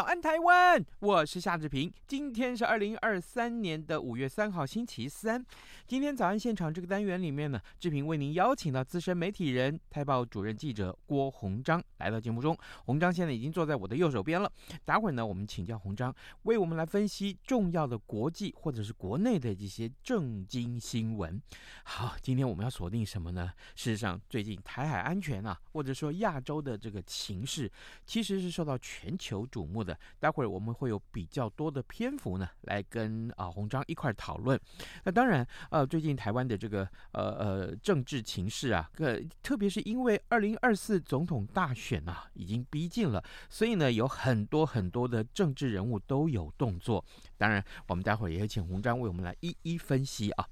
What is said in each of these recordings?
早安，台湾！我是夏志平。今天是二零二三年的五月三号，星期三。今天早安现场这个单元里面呢，志平为您邀请到资深媒体人、台报主任记者郭鸿章来到节目中。鸿章现在已经坐在我的右手边了。待会儿呢，我们请教鸿章为我们来分析重要的国际或者是国内的一些政经新闻。好，今天我们要锁定什么呢？事实上，最近台海安全啊，或者说亚洲的这个情势，其实是受到全球瞩目的。待会儿我们会有比较多的篇幅呢，来跟啊鸿章一块讨论。那当然，呃，最近台湾的这个呃呃政治情势啊，呃，特别是因为二零二四总统大选啊已经逼近了，所以呢，有很多很多的政治人物都有动作。当然，我们待会儿也会请鸿章为我们来一一分析啊。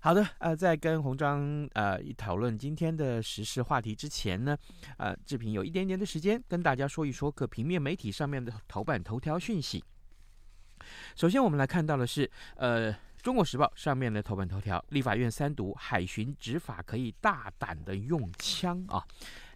好的，呃，在跟鸿章呃讨论今天的时事话题之前呢，呃，志平有一点点的时间跟大家说一说各平面媒体上面的头版头条讯息。首先，我们来看到的是，呃，《中国时报》上面的头版头条：立法院三读海巡执法可以大胆的用枪啊。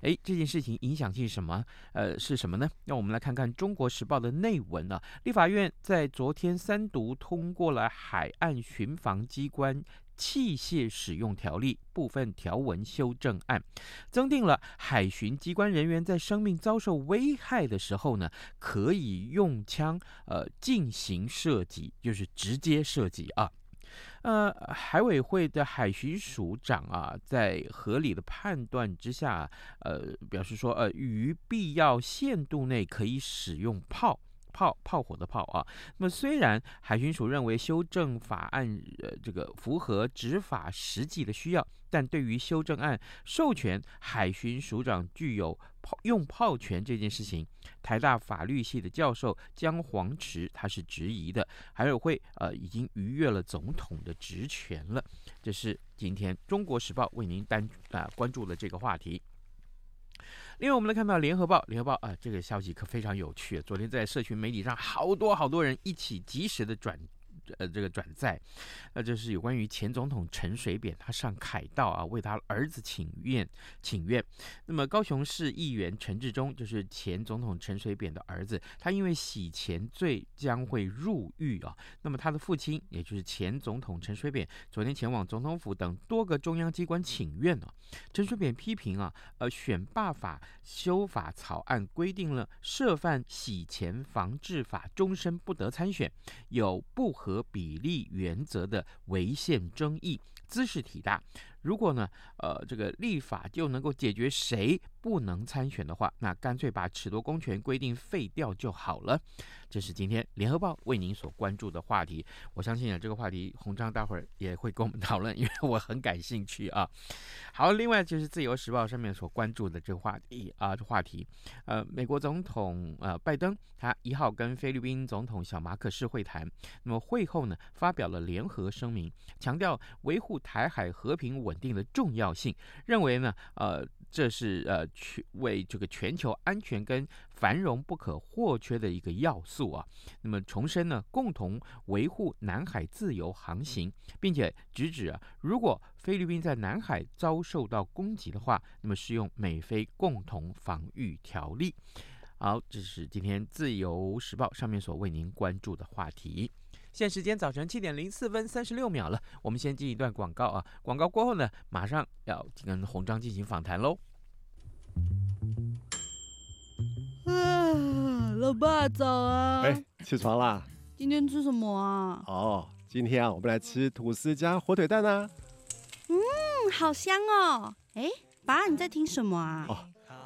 诶，这件事情影响性什么？呃，是什么呢？让我们来看看《中国时报》的内文啊。立法院在昨天三读通过了《海岸巡防机关器械使用条例》部分条文修正案，增订了海巡机关人员在生命遭受危害的时候呢，可以用枪呃进行射击，就是直接射击啊。呃，海委会的海巡署长啊，在合理的判断之下，呃，表示说，呃，于必要限度内可以使用炮。炮炮火的炮啊，那么虽然海巡署认为修正法案呃这个符合执法实际的需要，但对于修正案授权海巡署长具有用炮权这件事情，台大法律系的教授姜黄池他是质疑的，海委会呃已经逾越了总统的职权了，这是今天中国时报为您单啊、关注的这个话题。另外，我们来看到《联合报》，《联合报》啊，这个消息可非常有趣。昨天在社群媒体上，好多好多人一起及时的转。呃，这个转载，那就是有关于前总统陈水扁，他上凯道啊，为他儿子请愿请愿。那么高雄市议员陈志忠，就是前总统陈水扁的儿子，他因为洗钱罪将会入狱啊。那么他的父亲，也就是前总统陈水扁，昨天前往总统府等多个中央机关请愿啊。陈水扁批评啊，呃，选罢法修法草案规定了涉犯洗钱防治法终身不得参选，有不合。比例原则的违宪争议，兹事体大。如果呢，呃，这个立法就能够解决谁不能参选的话，那干脆把褫夺公权规定废掉就好了。这是今天联合报为您所关注的话题。我相信啊，这个话题鸿章待会儿也会跟我们讨论，因为我很感兴趣啊。好，另外就是自由时报上面所关注的这个话题啊，这话题，呃，美国总统呃拜登他一号跟菲律宾总统小马可仕会谈，那么会后呢发表了联合声明，强调维护台海和平稳稳定的重要性，认为呢，呃，这是呃全为这个全球安全跟繁荣不可或缺的一个要素啊。那么重申呢，共同维护南海自由航行，并且直指啊，如果菲律宾在南海遭受到攻击的话，那么适用美菲共同防御条例。好，这是今天自由时报上面所为您关注的话题。现在时间早晨七点零四分三十六秒了，我们先进一段广告啊。广告过后呢，马上要跟红章进行访谈喽。啊，老爸早啊！哎，起床啦！今天吃什么啊？哦，今天啊，我们来吃吐司加火腿蛋啊。嗯，好香哦！哎，爸，你在听什么啊？哦，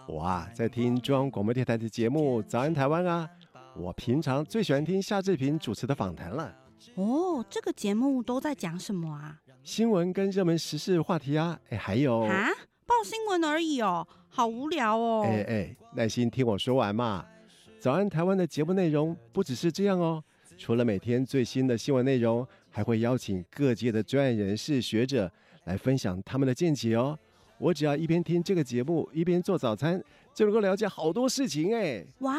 我啊，在听中央广播电台的节目《早安台湾》啊。我平常最喜欢听夏志平主持的访谈了。哦，这个节目都在讲什么啊？新闻跟热门时事话题啊，哎，还有啊，报新闻而已哦，好无聊哦。哎哎，耐心听我说完嘛。早安台湾的节目内容不只是这样哦，除了每天最新的新闻内容，还会邀请各界的专业人士、学者来分享他们的见解哦。我只要一边听这个节目，一边做早餐，就能够了解好多事情哎。哇，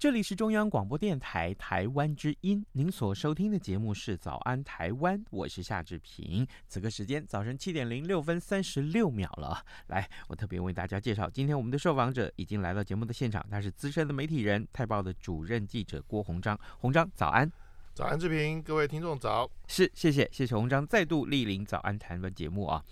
这里是中央广播电台台湾之音，您所收听的节目是《早安台湾》，我是夏志平。此刻时间早晨七点零六分三十六秒了，来，我特别为大家介绍，今天我们的受访者已经来到节目的现场，他是资深的媒体人，《泰报》的主任记者郭鸿章。鸿章，早安。早安，志平，各位听众早。是，谢谢，谢谢洪章再度莅临早安台湾节目啊。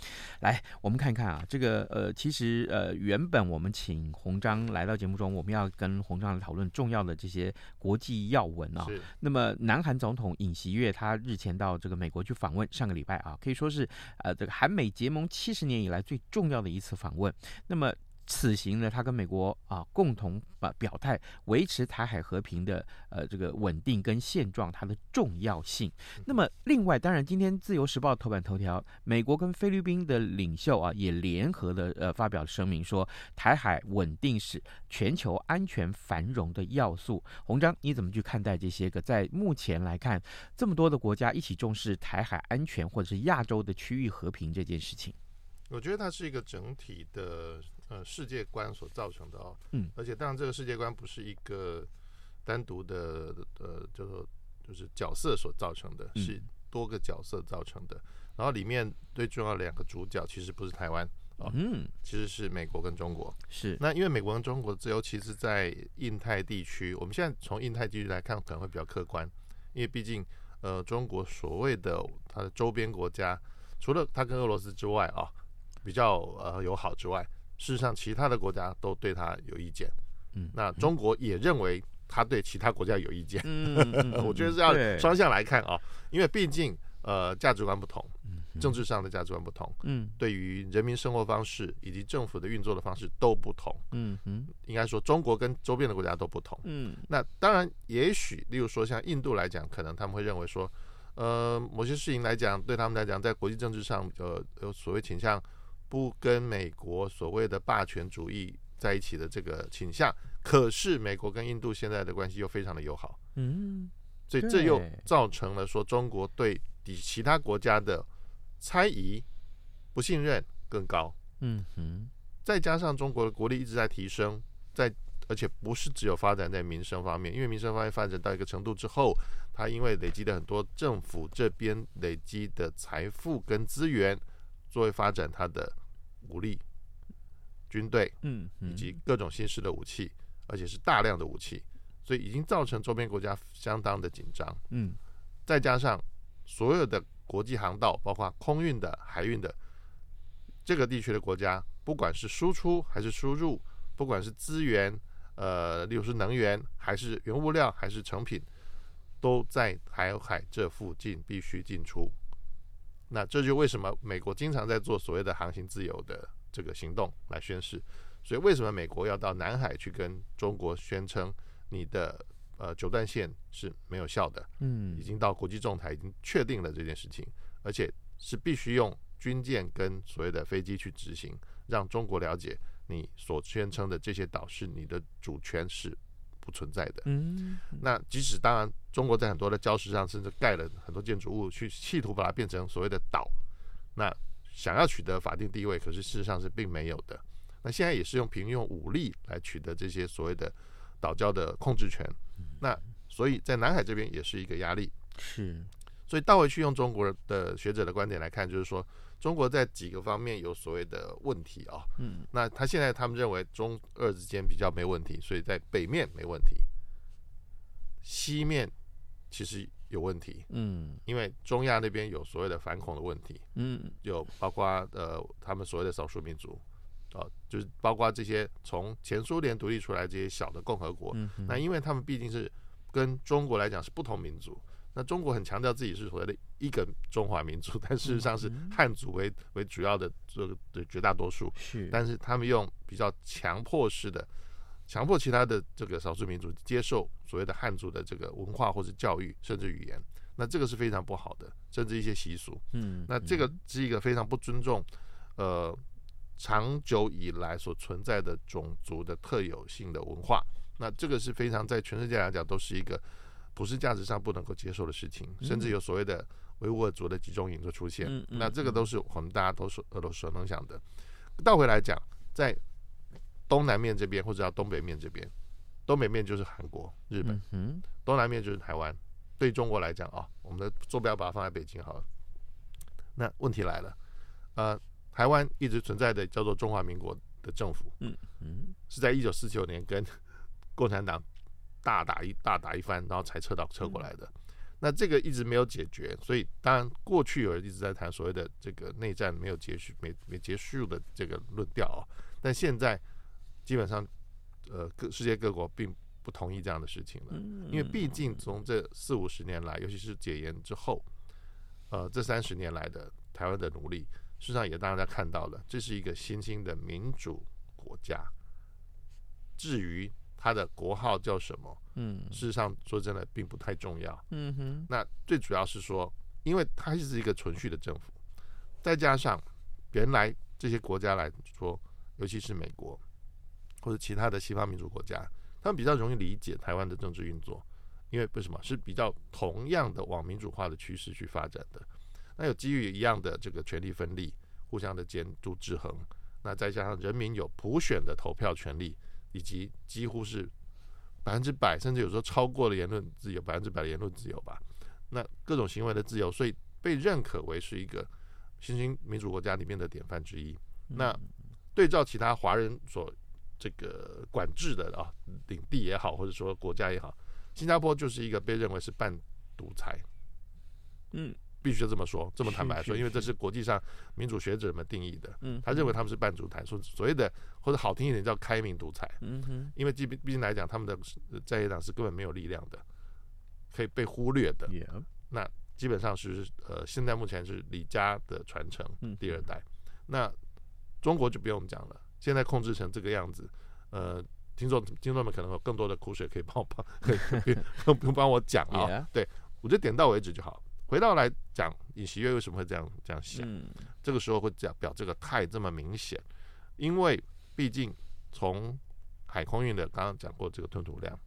来，我们看看啊，这个呃，其实呃，原本我们请洪章来到节目中，我们要跟洪章来讨论重要的这些国际要闻啊。是。那么，南韩总统尹锡悦他日前到这个美国去访问，上个礼拜啊，可以说是呃，这个韩美结盟七十年以来最重要的一次访问。那么。此行呢，他跟美国啊共同啊表态，维持台海和平的呃这个稳定跟现状，它的重要性。那么另外，当然今天《自由时报》头版头条，美国跟菲律宾的领袖啊也联合的呃发表了声明说，台海稳定是全球安全繁荣的要素。洪章，你怎么去看待这些个在目前来看这么多的国家一起重视台海安全或者是亚洲的区域和平这件事情？我觉得它是一个整体的。呃，世界观所造成的哦，嗯，而且当然这个世界观不是一个单独的呃，就说就是角色所造成的，是多个角色造成的。然后里面最重要的两个主角其实不是台湾哦，嗯，其实是美国跟中国。是，那因为美国跟中国，尤其是在印太地区，我们现在从印太地区来看可能会比较客观，因为毕竟呃，中国所谓的它的周边国家，除了它跟俄罗斯之外啊，比较呃友好之外。事实上，其他的国家都对他有意见，嗯，那中国也认为他对其他国家有意见，嗯，我觉得是要双向来看啊，因为毕竟呃价值观不同，政治上的价值观不同，嗯，对于人民生活方式以及政府的运作的方式都不同，嗯嗯，应该说中国跟周边的国家都不同，嗯，那当然也许例如说像印度来讲，可能他们会认为说，呃，某些事情来讲对他们来讲，在国际政治上呃有所谓倾向。不跟美国所谓的霸权主义在一起的这个倾向，可是美国跟印度现在的关系又非常的友好，嗯，所以这又造成了说中国对比其他国家的猜疑、不信任更高，嗯哼，再加上中国的国力一直在提升，在而且不是只有发展在民生方面，因为民生方面发展到一个程度之后，它因为累积了很多政府这边累积的财富跟资源。作为发展它的武力、军队，嗯，以及各种新式的武器，而且是大量的武器，所以已经造成周边国家相当的紧张，嗯，再加上所有的国际航道，包括空运的、海运的，这个地区的国家，不管是输出还是输入，不管是资源，呃，例如是能源，还是原物料，还是成品，都在台海这附近必须进出。那这就为什么美国经常在做所谓的航行自由的这个行动来宣示，所以为什么美国要到南海去跟中国宣称你的呃九段线是没有效的？嗯，已经到国际仲裁已经确定了这件事情，而且是必须用军舰跟所谓的飞机去执行，让中国了解你所宣称的这些岛是你的主权是不存在的。嗯，那即使当然，中国在很多的礁石上甚至盖了很多建筑物，去企图把它变成所谓的岛。那想要取得法定地位，可是事实上是并没有的。那现在也是用平用武力来取得这些所谓的岛礁的控制权。那所以在南海这边也是一个压力。是，所以倒回去用中国的学者的观点来看，就是说中国在几个方面有所谓的问题啊。嗯，那他现在他们认为中俄之间比较没问题，所以在北面没问题，西面其实有问题。嗯，因为中亚那边有所谓的反恐的问题。嗯，有包括呃他们所谓的少数民族。啊、呃，就是包括这些从前苏联独立出来这些小的共和国，嗯、那因为他们毕竟是跟中国来讲是不同民族，那中国很强调自己是所谓的一个中华民族，但事实上是汉族为为主要的这个的绝大多数，是，但是他们用比较强迫式的，强迫其他的这个少数民族接受所谓的汉族的这个文化或者教育甚至语言，那这个是非常不好的，甚至一些习俗，嗯，那这个是一个非常不尊重，呃。长久以来所存在的种族的特有性的文化，那这个是非常在全世界来讲都是一个普世价值上不能够接受的事情，甚至有所谓的维吾尔族的集中营的出现，那这个都是我们大家都所都所能想的。倒回来讲，在东南面这边或者叫东北面这边，东北面就是韩国、日本，东南面就是台湾。对中国来讲啊，我们的坐标把它放在北京好了。那问题来了，呃。台湾一直存在的叫做中华民国的政府，嗯嗯，是在一九四九年跟共产党大打一大打一番，然后才撤到撤过来的。那这个一直没有解决，所以当然过去有人一直在谈所谓的这个内战没有结束、没没结束的这个论调啊。但现在基本上，呃，各世界各国并不同意这样的事情了，因为毕竟从这四五十年来，尤其是解严之后，呃，这三十年来的台湾的努力。事实上也让大家看到了，这是一个新兴的民主国家。至于它的国号叫什么，嗯，事实上说真的并不太重要。嗯哼，那最主要是说，因为它是一个存续的政府，再加上原来这些国家来说，尤其是美国或者其他的西方民主国家，他们比较容易理解台湾的政治运作，因为为什么是比较同样的往民主化的趋势去发展的。那有基于一样的这个权力分立，互相的监督制衡，那再加上人民有普选的投票权利，以及几乎是百分之百，甚至有时候超过了言论自由，百分之百的言论自由吧。那各种行为的自由，所以被认可为是一个新兴民主国家里面的典范之一。那对照其他华人所这个管制的啊领地也好，或者说国家也好，新加坡就是一个被认为是半独裁。嗯。必须这么说，这么坦白说，因为这是国际上民主学者们定义的。嗯，他认为他们是半独裁，所所谓的或者好听一点叫开明独裁。嗯哼，因为毕毕竟来讲，他们的在野党是根本没有力量的，可以被忽略的。那基本上是呃，现在目前是李家的传承，第二代。那中国就不用讲了，现在控制成这个样子，呃，听众听众们可能有更多的苦水可以帮我帮，可以不用帮我讲啊。对，我就点到为止就好。回到来讲，尹锡悦为什么会这样这样想？嗯、这个时候会讲表这个态这么明显，因为毕竟从海空运的刚刚讲过这个吞吐量，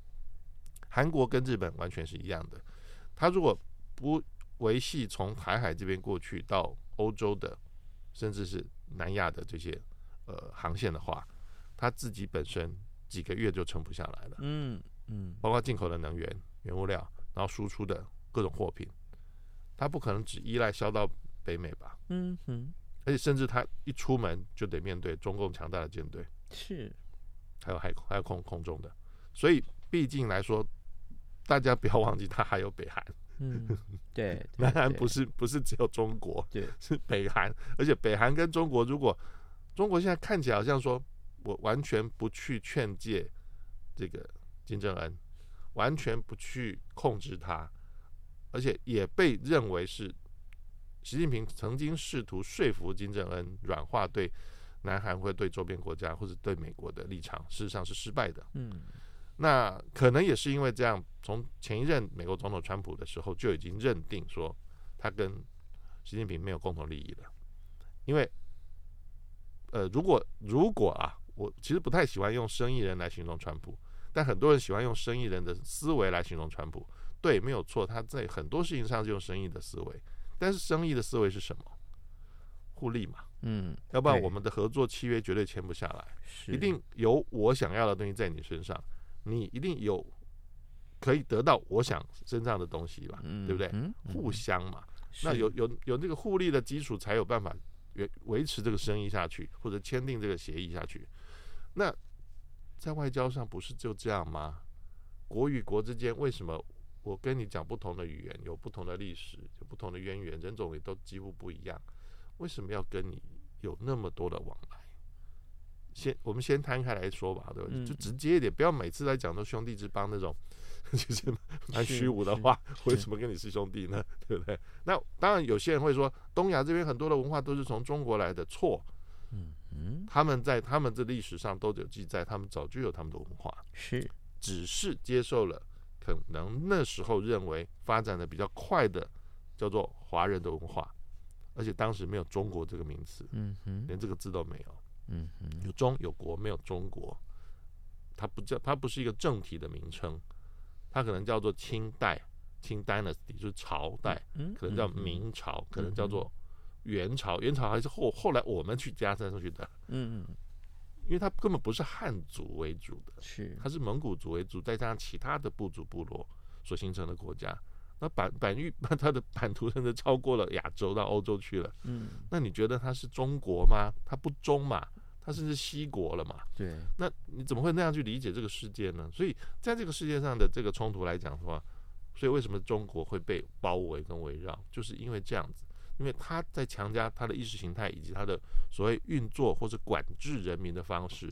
韩国跟日本完全是一样的。他如果不维系从台海这边过去到欧洲的，甚至是南亚的这些呃航线的话，他自己本身几个月就撑不下来了。嗯嗯，包括进口的能源、原物料，然后输出的各种货品。他不可能只依赖销到北美吧？嗯哼，而且甚至他一出门就得面对中共强大的舰队，是，还有海还有空空中的，所以毕竟来说，大家不要忘记他还有北韩。嗯，对，南韩不是不是只有中国，对，是北韩，而且北韩跟中国，如果中国现在看起来好像说我完全不去劝诫这个金正恩，完全不去控制他。而且也被认为是习近平曾经试图说服金正恩软化对南韩或对周边国家或者对美国的立场，事实上是失败的。嗯，那可能也是因为这样，从前一任美国总统川普的时候就已经认定说他跟习近平没有共同利益了。因为，呃，如果如果啊，我其实不太喜欢用生意人来形容川普，但很多人喜欢用生意人的思维来形容川普。对，没有错，他在很多事情上就用生意的思维，但是生意的思维是什么？互利嘛，嗯，要不然我们的合作契约绝对签不下来。一定有我想要的东西在你身上，你一定有可以得到我想身上的东西吧，嗯对不对？嗯互相嘛，那有有有这个互利的基础，才有办法维维持这个生意下去，或者签订这个协议下去。那在外交上不是就这样吗？国与国之间为什么我跟你讲不同的语言，有不同的历史，有不同的渊源，人种也都几乎不一样，为什么要跟你有那么多的往来？先我们先摊开来说吧，对吧？嗯就直接一点，不要每次来讲都兄弟之邦那种，其实蛮虚无的话。为什么跟你是兄弟呢？对不对？那当然，有些人会说，东亚这边很多的文化都是从中国来的，错。嗯嗯他们在他们这历史上都有记载，他们早就有他们的文化，是只是接受了可能那时候认为发展的比较快的叫做华人的文化，而且当时没有中国这个名词，嗯哼。连这个字都没有。嗯哼。有中有国，没有中国，它不叫它不是一个正体的名称，它可能叫做清代，清 dynasty 就是朝代，嗯可能叫明朝，可能叫做元朝，元朝还是后后来我们去加上去的，嗯嗯因为它根本不是汉族为主的，是它是蒙古族为主，再加上其他的部族部落所形成的国家。那版版域，那 它的版图甚至超过了亚洲到欧洲去了。嗯那你觉得它是中国吗？它不中嘛，它甚至西国了嘛？对那你怎么会那样去理解这个世界呢？所以在这个世界上的这个冲突来讲的话，所以为什么中国会被包围跟围绕，就是因为这样子，因为他在强加他的意识形态以及他的所谓运作或者管制人民的方式，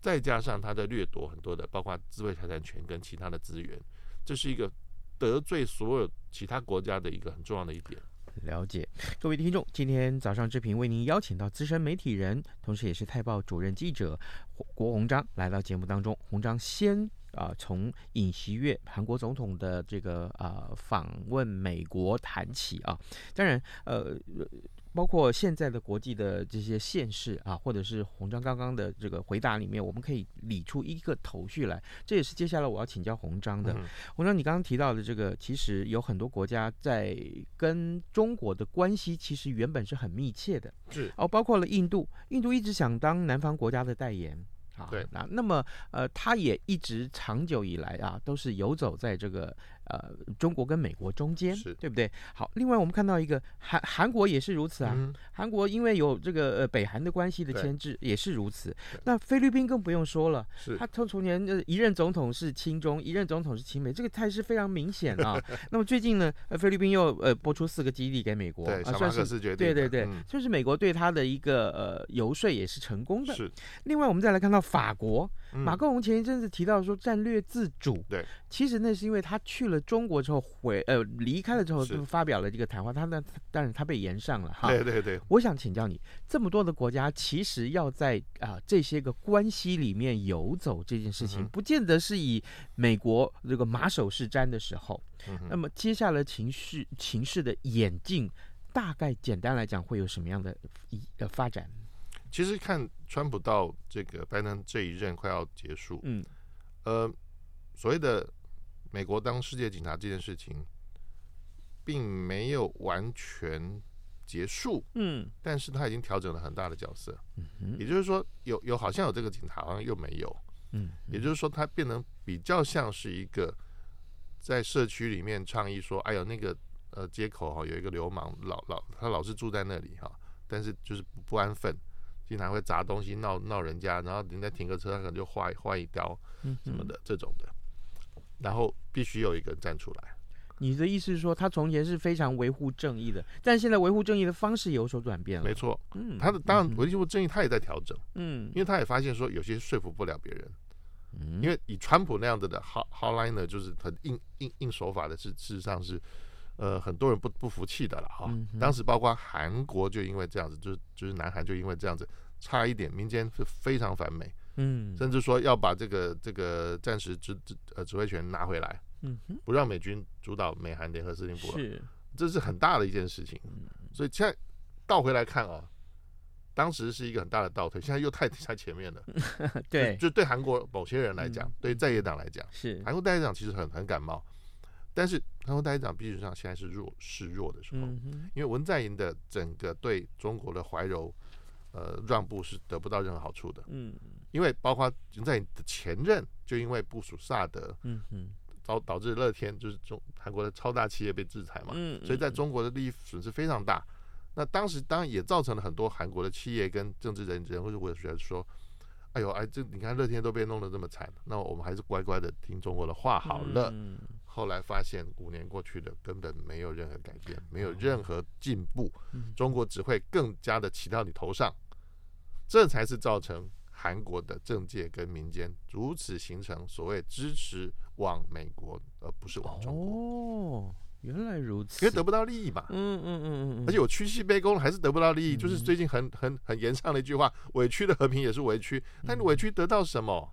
再加上他在掠夺很多的包括智慧财产权跟其他的资源，这是一个得罪所有其他国家的一个很重要的一点。了解，各位听众，今天早上志平为您邀请到资深媒体人，同时也是《泰报》主任记者郭鸿章来到节目当中。鸿章先啊、呃，从尹锡悦韩国总统的这个啊、呃、访问美国谈起啊，当然呃。包括现在的国际的这些现势啊，或者是洪章刚刚的这个回答里面，我们可以理出一个头绪来。这也是接下来我要请教洪章的。洪章，你刚刚提到的这个，其实有很多国家在跟中国的关系，其实原本是很密切的。是哦，包括了印度，印度一直想当南方国家的代言。啊，对，那那么呃，他也一直长久以来啊，都是游走在这个呃中国跟美国中间，对不对？好，另外我们看到一个韩韩国也是如此啊，嗯、韩国因为有这个呃北韩的关系的牵制，也是如此。那菲律宾更不用说了，他从从前呃一任总统是亲中，一任总统是亲美，这个态势非常明显啊。那么最近呢，呃菲律宾又呃拨出四个基地给美国，对，啊、算是对对对对，嗯、就是美国对他的一个呃游说也是成功的。是，另外我们再来看到。法国，马克龙前一阵子提到说战略自主，对，其实那是因为他去了中国之后回呃离开了之后就发表了这个谈话，他呢，但是他被延上了哈。对对对，我想请教你，这么多的国家其实要在啊、呃、这些个关系里面游走这件事情，嗯、不见得是以美国这个马首是瞻的时候，嗯、那么接下来情绪情势的演进，大概简单来讲会有什么样的一呃发展？其实看川普到这个拜登这一任快要结束，嗯，呃，所谓的美国当世界警察这件事情，并没有完全结束，嗯，但是他已经调整了很大的角色，嗯，也就是说有有好像有这个警察，好像又没有，嗯，也就是说他变成比较像是一个在社区里面倡议说，哎呦那个呃街口哈有一个流氓老老他老是住在那里哈，但是就是不安分。经常会砸东西闹闹人家，然后人家停个车，他可能就划划一刀什么的、嗯、这种的，然后必须有一个人站出来。你的意思是说，他从前是非常维护正义的，但现在维护正义的方式有所转变了。没错，嗯，他的当然维护正义，他也在调整，嗯，因为他也发现说有些说服不了别人，嗯，因为以川普那样子的 hardliner 就是很硬硬硬手法的，是事实上是呃很多人不不服气的了哈、嗯。当时包括韩国就因为这样子，就是就是南韩就因为这样子。差一点，民间是非常反美，嗯，甚至说要把这个这个战时指指呃指挥权拿回来，嗯，不让美军主导美韩联合司令部了，是，这是很大的一件事情。所以现在倒回来看啊，当时是一个很大的倒退，现在又太在前面了。对，就，就对韩国某些人来讲，嗯、对在野党来讲，是。韩国在野党其实很很感冒。但是韩国在野党必须上现在是弱示弱的时候，嗯因为文在寅的整个对中国的怀柔呃让步是得不到任何好处的，嗯因为包括文在你的前任就因为部署萨德，嗯嗯导导致乐天就是中韩国的超大企业被制裁嘛，嗯，所以在中国的利益损失非常大。那当时当然也造成了很多韩国的企业跟政治人人物会觉得说，哎呦哎，这你看乐天都被弄得这么惨，那我们还是乖乖的听中国的话好了。嗯后来发现五年过去了，根本没有任何改变，没有任何进步，嗯中国只会更加的骑到你头上，这才是造成韩国的政界跟民间如此形成所谓支持往美国，而不是往中国，哦，原来如此，因为得不到利益嘛。嗯嗯嗯嗯，而且我屈膝卑躬还是得不到利益，嗯就是最近很很很严上的一句话：委屈的和平也是委屈。但你委屈得到什么？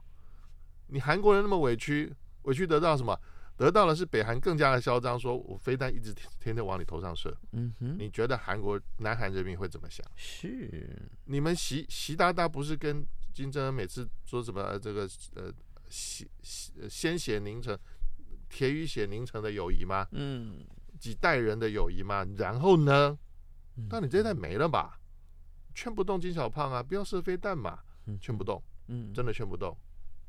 你韩国人那么委屈，委屈得到什么？得到的是北韩更加的嚣张，说我非但一直天天天往你头上射。嗯哼，你觉得韩国南韩人民会怎么想？是你们习习大大不是跟金正恩每次说什么、呃、这个呃血血鲜血凝成铁与血凝成的友谊吗？嗯，几代人的友谊吗？然后呢？嗯但你这一代没了吧？劝不动金小胖啊，不要射飞弹嘛，嗯劝不动，嗯，真的劝不动。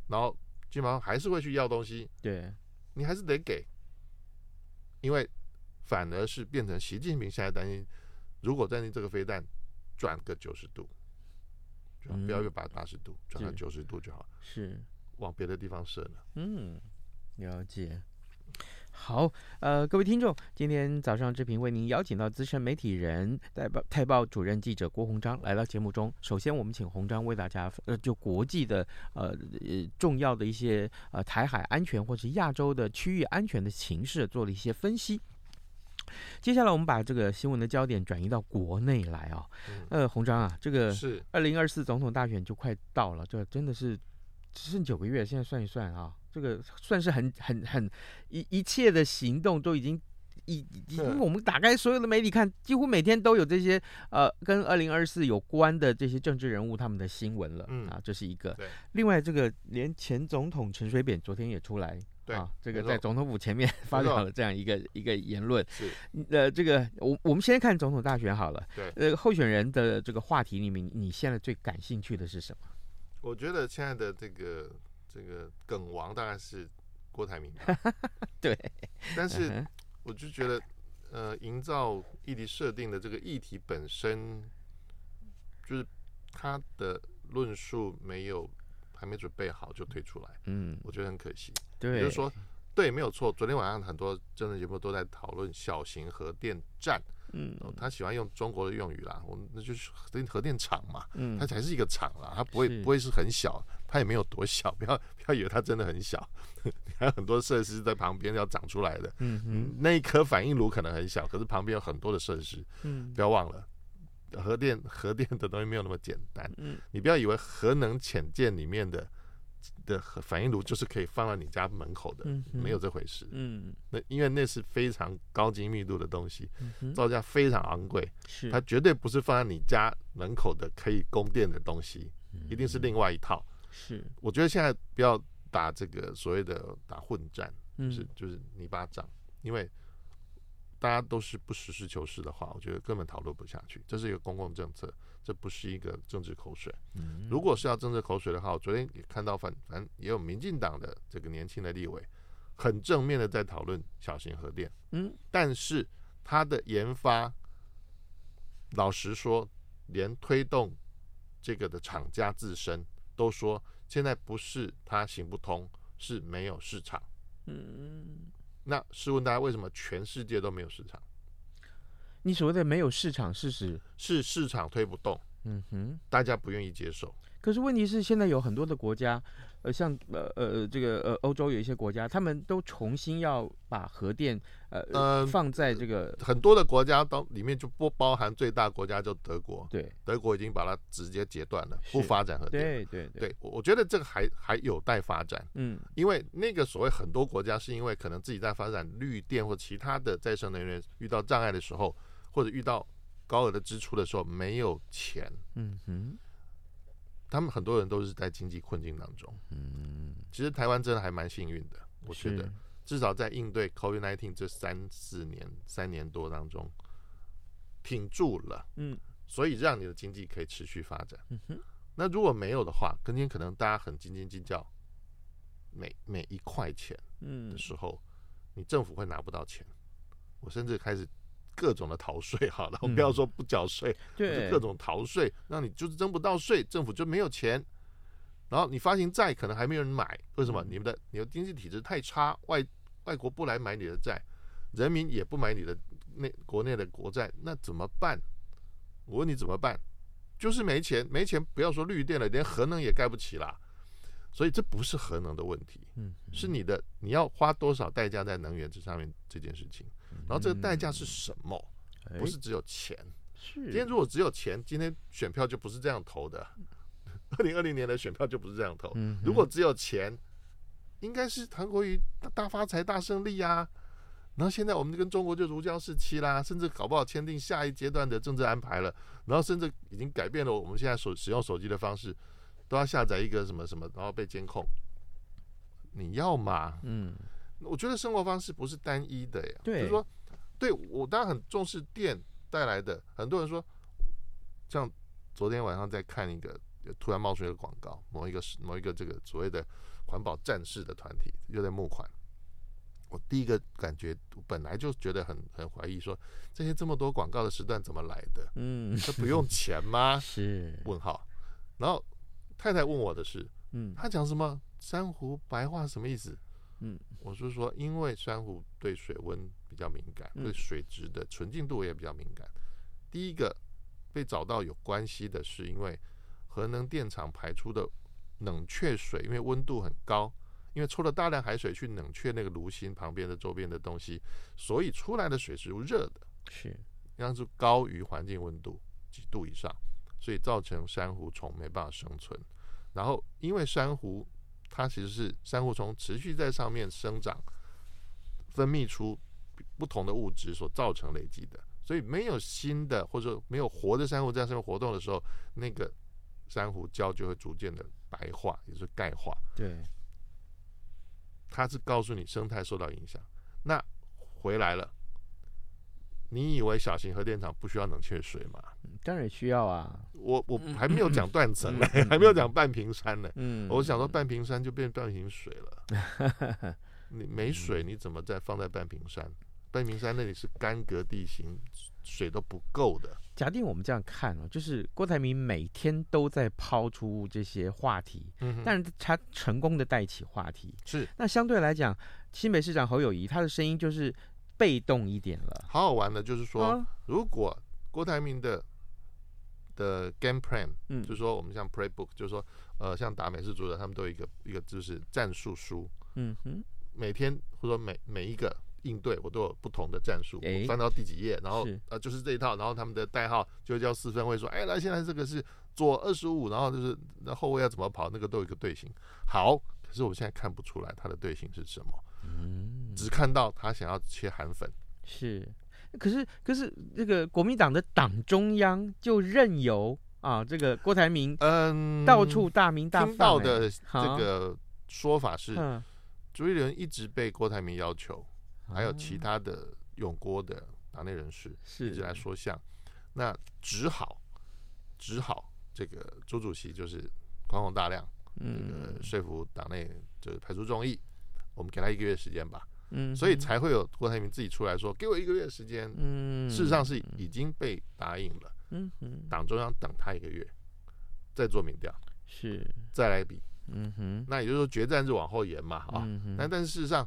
然后金毛还是会去要东西，对，你还是得给，因为反而是变成习近平现在担心，如果担心这个飞弹转个九十度，就好嗯不要一百八十度，转到是九十度就好，是，往别的地方射呢。嗯，了解。好，呃，各位听众，今天早上志平为您邀请到资深媒体人、代报泰报主任记者郭鸿章来到节目中。首先，我们请鸿章为大家，呃，就国际的，呃，呃重要的一些，呃，台海安全或是亚洲的区域安全的形势做了一些分析。接下来，我们把这个新闻的焦点转移到国内来啊、嗯。呃，洪章啊，这个是。二零二四总统大选就快到了，这真的是只剩九个月，现在算一算啊，这个算是很很很一一切的行动都已经已已经，我们打开所有的媒体看，几乎每天都有这些呃跟二零二四有关的这些政治人物他们的新闻了、嗯。啊，这是一个。对。另外，这个连前总统陈水扁昨天也出来。对啊，这个在总统府前面 发表了这样一个一个言论。是，呃，这个我我们先看总统大选好了。对呃，候选人的这个话题里面，你现在最感兴趣的是什么？我觉得现在的这个这个梗王大概是郭台铭吧，对，但是我就觉得，呃，营造议题设定的这个议题本身，就是他的论述没有还没准备好就推出来，嗯，我觉得很可惜。对，也就是说，对，没有错。昨天晚上很多政治节目都在讨论小型核电站，嗯。哦他喜欢用中国的用语啦，我们那就是核电核电厂嘛，嗯。它才是一个厂啦，它不会不会是很小，它也没有多小，不要不要以为它真的很小，还有很多设施在旁边要长出来的。嗯哼。那一颗反应炉可能很小，可是旁边有很多的设施，嗯。不要忘了，核电 核电的东西没有那么简单。嗯。你不要以为核能潜舰里面的的核反应炉就是可以放到你家门口的，嗯没有这回事。嗯。那因为那是非常高精密度的东西，嗯，造价非常昂贵，是。它绝对不是放在你家门口的可以供电的东西，一定是另外一套。是，我觉得现在不要打这个所谓的打混战，嗯就是就是泥巴仗，因为大家都是不实事求是的话，我觉得根本讨论不下去。这是一个公共政策，这不是一个政治口水。嗯如果是要政治口水的话，我昨天也看到反反正也有民进党的这个年轻的立委，很正面的在讨论小型核电，嗯但是它的研发，老实说，连推动这个的厂家自身都说，现在不是它行不通，是没有市场。嗯，那试问大家，为什么全世界都没有市场？你所谓的没有市场事实，是市场推不动，嗯哼。大家不愿意接受。可是问题是，现在有很多的国家，呃，像呃呃这个呃欧洲有一些国家，他们都重新要把核电呃、呃放在这个很多的国家当里面就不包含最大国家就德国，对德国已经把它直接截断了，不发展核电。对对对，对，我我觉得这个还还有待发展，嗯因为那个所谓很多国家是因为可能自己在发展绿电或其他的再生能源遇到障碍的时候，或者遇到高额的支出的时候没有钱，嗯哼他们很多人都是在经济困境当中。嗯，其实台湾真的还蛮幸运的，我觉得至少在应对 COVID-19 这三四年、三年多当中，挺住了，嗯，所以让你的经济可以持续发展。嗯哼，那如果没有的话，今天可能大家很斤斤计较每每一块钱嗯的时候，你政府会拿不到钱。我甚至开始各种的逃税，好了，我不要说不缴税，嗯对，各种逃税，让你就是征不到税，政府就没有钱。然后你发行债可能还没有人买，为什么？你们的你的经济体制太差，外外国不来买你的债，人民也不买你的内国内的国债，那怎么办？我问你怎么办？就是没钱，没钱不要说绿电了，连核能也盖不起了。所以这不是核能的问题，嗯，是你的你要花多少代价在能源这上面这件事情。然后这个代价是什么？不是只有钱。是今天如果只有钱，今天选票就不是这样投的。二零二零年的选票就不是这样投。如果只有钱，应该是韩国瑜大发财、大胜利啊。然后现在我们跟中国就如胶似漆啦，甚至搞不好签订下一阶段的政治安排了。然后甚至已经改变了我们现在所使用手机的方式，都要下载一个什么什么，然后被监控。你要吗？嗯，我觉得生活方式不是单一的呀。就是说，对我当然很重视电带来的。很多人说，像昨天晚上在看一个。突然冒出一个广告，某一个是某一个这个所谓的环保战士的团体又在募款。我第一个感觉本来就觉得很很怀疑，说这些这么多广告的时段怎么来的？嗯，这不用钱吗？是问号。然后太太问我的是，嗯，他讲什么珊瑚白话什么意思？嗯，我是说，因为珊瑚对水温比较敏感，对水质的纯净度也比较敏感。第一个被找到有关系的是因为。核能电厂排出的冷却水，因为温度很高，因为抽了大量海水去冷却那个炉心旁边的周边的东西，所以出来的水是热的，是，那是高于环境温度几度以上，所以造成珊瑚虫没办法生存。然后，因为珊瑚它其实是珊瑚虫持续在上面生长，分泌出不同的物质所造成累积的，所以没有新的或者说没有活的珊瑚在上面活动的时候，那个。珊瑚礁就会逐渐的白化，也就是钙化。对，它是告诉你生态受到影响。那回来了，你以为小型核电厂不需要冷却水吗？当然需要啊。我我还没有讲断层呢，还没有讲半屏山呢。嗯，我想说半屏山就变半瓶水了。你没水，你怎么再放在半屏山？半屏山那里是干涸地形。水都不够的。假定我们这样看哦，就是郭台铭每天都在抛出这些话题，嗯，但是他成功的带起话题，是。那相对来讲，新北市长侯友谊他的声音就是被动一点了。好好玩的，就是说，啊、如果郭台铭的的 game plan，嗯，就是说我们像 playbook，就是说，呃，像打美式足球，他们都有一个一个就是战术书，嗯哼，每天或者说每每一个。应对我都有不同的战术，我翻到第几页，然后呃就是这一套，然后他们的代号就叫四分卫，说，哎，那现在这个是左二十五，然后就是那后卫要怎么跑，那个都有一个队形。好，可是我现在看不出来他的队形是什么，嗯，只看到他想要切韩粉。是，可是可是这个国民党的党中央就任由啊，这个郭台铭嗯到处大名大放，听到的这个说法是，朱立伦一直被郭台铭要求。还有其他的永郭的党内人士是。一直来说项，那只好只好这个朱主席就是宽宏大量，这个说服党内就是排除众议，我们给他一个月时间吧，嗯，所以才会有郭台铭自己出来说给我一个月时间，嗯，事实上是已经被答应了，嗯哼，党中央等他一个月再做民调，是。再来比，嗯哼，那也就是说决战日往后延嘛，啊，那但是事实上。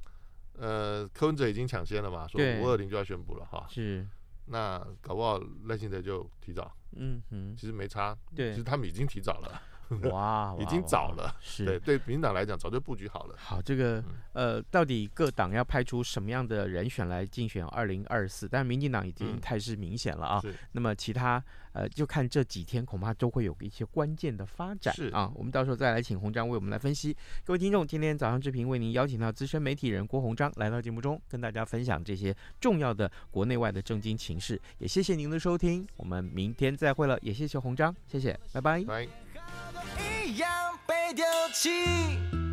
呃，柯文哲已经抢先了嘛，说五二零就要宣布了哈。是，那搞不好赖清德就提早。嗯哼，其实没差。对，其实他们已经提早了。哇，已经早了。是，对对，民进党来讲早就布局好了。好，这个呃，到底各党要派出什么样的人选来竞选二零二四？但民进党已经态势明显了啊。是。那么其他呃，就看这几天，恐怕都会有一些关键的发展。是啊，我们到时候再来请红章为我们来分析。各位听众，今天早上志平为您邀请到资深媒体人郭鸿章来到节目中，跟大家分享这些重要的国内外的政经情势。也谢谢您的收听，我们明天再会了。也谢谢红章，谢谢，拜拜。拜。一样被丢弃。